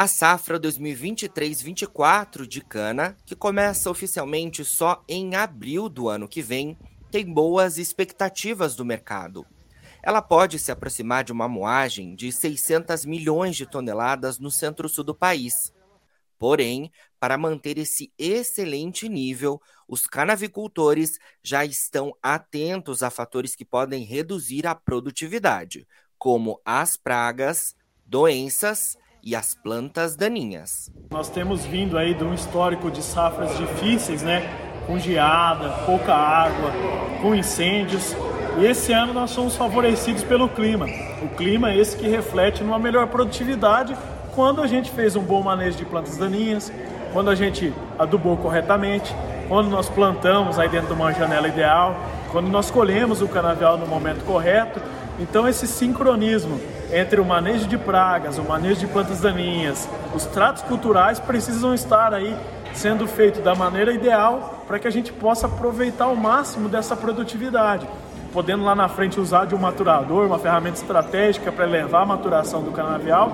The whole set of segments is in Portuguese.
A safra 2023-24 de cana, que começa oficialmente só em abril do ano que vem, tem boas expectativas do mercado. Ela pode se aproximar de uma moagem de 600 milhões de toneladas no centro-sul do país. Porém, para manter esse excelente nível, os canavicultores já estão atentos a fatores que podem reduzir a produtividade, como as pragas, doenças e as plantas daninhas. Nós temos vindo aí de um histórico de safras difíceis, né? Com geada, pouca água, com incêndios. E esse ano nós somos favorecidos pelo clima. O clima é esse que reflete numa melhor produtividade quando a gente fez um bom manejo de plantas daninhas, quando a gente adubou corretamente, quando nós plantamos aí dentro de uma janela ideal, quando nós colhemos o canavial no momento correto. Então esse sincronismo entre o manejo de pragas, o manejo de plantas daninhas, os tratos culturais precisam estar aí sendo feito da maneira ideal para que a gente possa aproveitar o máximo dessa produtividade podendo lá na frente usar de um maturador, uma ferramenta estratégica para elevar a maturação do canavial,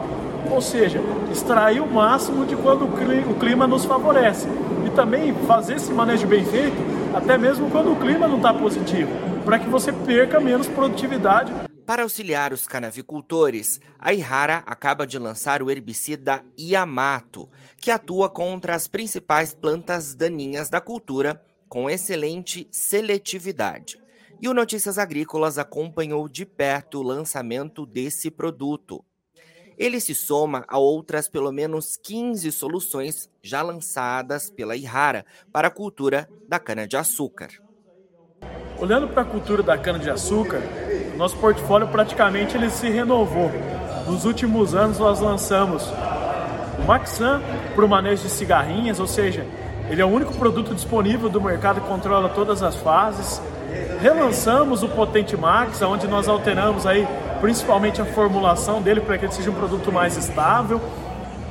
ou seja, extrair o máximo de quando o clima nos favorece. E também fazer esse manejo bem feito, até mesmo quando o clima não está positivo, para que você perca menos produtividade. Para auxiliar os canavicultores, a Ihara acaba de lançar o herbicida Yamato, que atua contra as principais plantas daninhas da cultura com excelente seletividade. E o Notícias Agrícolas acompanhou de perto o lançamento desse produto. Ele se soma a outras pelo menos 15 soluções já lançadas pela Ihara para a cultura da cana-de-açúcar. Olhando para a cultura da cana-de-açúcar, nosso portfólio praticamente ele se renovou. Nos últimos anos nós lançamos o Maxan para o manejo de cigarrinhas, ou seja, ele é o único produto disponível do mercado que controla todas as fases. Relançamos o Potente Max, onde nós alteramos aí principalmente a formulação dele para que ele seja um produto mais estável.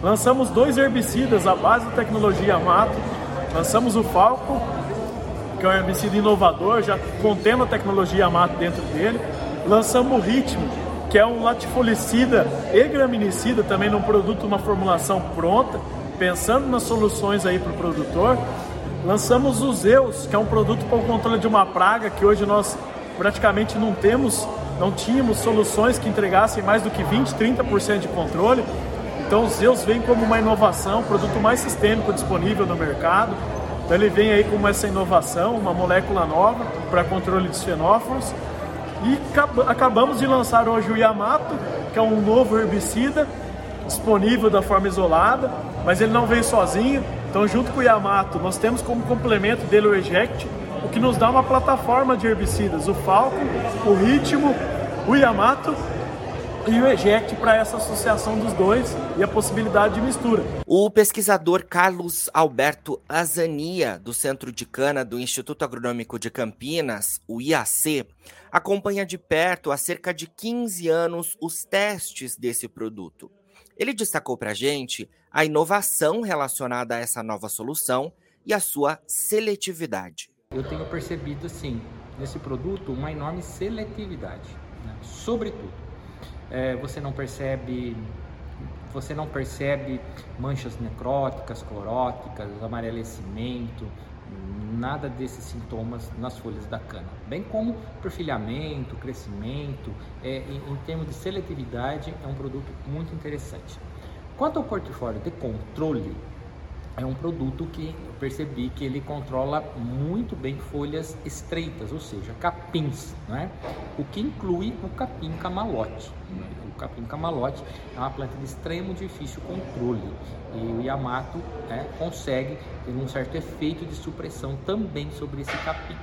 Lançamos dois herbicidas à base da tecnologia Mato. Lançamos o Falco, que é um herbicida inovador, já contendo a tecnologia Mato dentro dele. Lançamos o Ritmo, que é um latifolicida e graminicida, também num produto, uma formulação pronta, pensando nas soluções aí para o produtor. Lançamos o Zeus, que é um produto para o controle de uma praga que hoje nós praticamente não temos, não tínhamos soluções que entregassem mais do que 20, 30% de controle. Então o Zeus vem como uma inovação, produto mais sistêmico disponível no mercado. Então ele vem aí com essa inovação, uma molécula nova para controle de fenóforos. E acabamos de lançar hoje o Yamato, que é um novo herbicida disponível da forma isolada, mas ele não vem sozinho. Então, junto com o Yamato, nós temos como complemento dele o Eject, o que nos dá uma plataforma de herbicidas, o Falco, o Ritmo, o Yamato e o Eject para essa associação dos dois e a possibilidade de mistura. O pesquisador Carlos Alberto Azania, do Centro de Cana do Instituto Agronômico de Campinas, o IAC, acompanha de perto há cerca de 15 anos os testes desse produto. Ele destacou para a gente a inovação relacionada a essa nova solução e a sua seletividade. Eu tenho percebido, sim, nesse produto uma enorme seletividade, né? sobretudo. É, você não percebe você não percebe manchas necróticas, cloróticas, amarelecimento, nada desses sintomas nas folhas da cana, bem como perfilhamento, crescimento, é, em, em termos de seletividade, é um produto muito interessante. Quanto ao portfólio de controle, é um produto que eu percebi que ele controla muito bem folhas estreitas, ou seja, capins, né? o que inclui o capim camalote. O capim camalote é uma planta de extremo difícil controle e o Yamato né, consegue ter um certo efeito de supressão também sobre esse capim.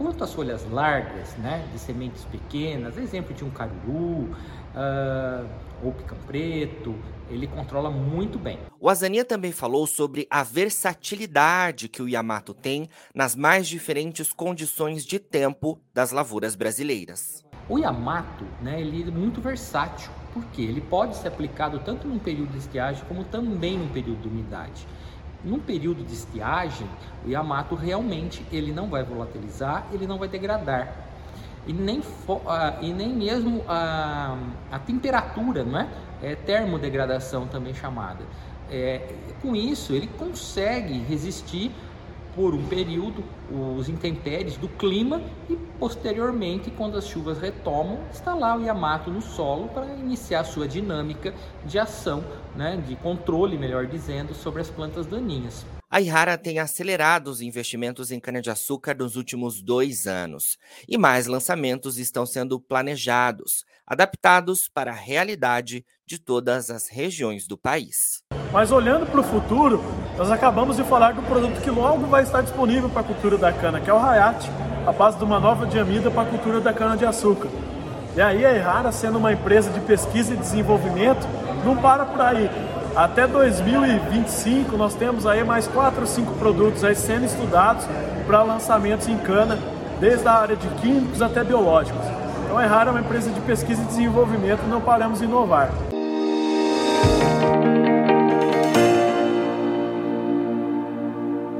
Quanto às folhas largas, né, de sementes pequenas, exemplo de um caruru, uh, ou picão preto, ele controla muito bem. O Azania também falou sobre a versatilidade que o Yamato tem nas mais diferentes condições de tempo das lavouras brasileiras. O Yamato, né, ele é muito versátil, porque ele pode ser aplicado tanto num período de estiagem como também num período de umidade. Num período de estiagem, o Yamato realmente ele não vai volatilizar, ele não vai degradar. e nem, e nem mesmo a, a temperatura, não é? é termodegradação também chamada. É, com isso, ele consegue resistir por um período os intempéries do clima e posteriormente, quando as chuvas retomam, está lá o Yamato no solo para iniciar sua dinâmica de ação, né, de controle, melhor dizendo, sobre as plantas daninhas. A Ihara tem acelerado os investimentos em cana-de-açúcar nos últimos dois anos e mais lançamentos estão sendo planejados, adaptados para a realidade de todas as regiões do país. Mas olhando para o futuro, nós acabamos de falar do produto que logo vai estar disponível para a cultura da cana, que é o Hayat, a base de uma nova diamida para a cultura da cana-de-açúcar. E aí a Ihara, sendo uma empresa de pesquisa e desenvolvimento, não para por aí até 2025 nós temos aí mais 4 ou 5 produtos aí sendo estudados para lançamentos em cana, desde a área de químicos até biológicos. Então é raro uma empresa de pesquisa e desenvolvimento não paramos de inovar.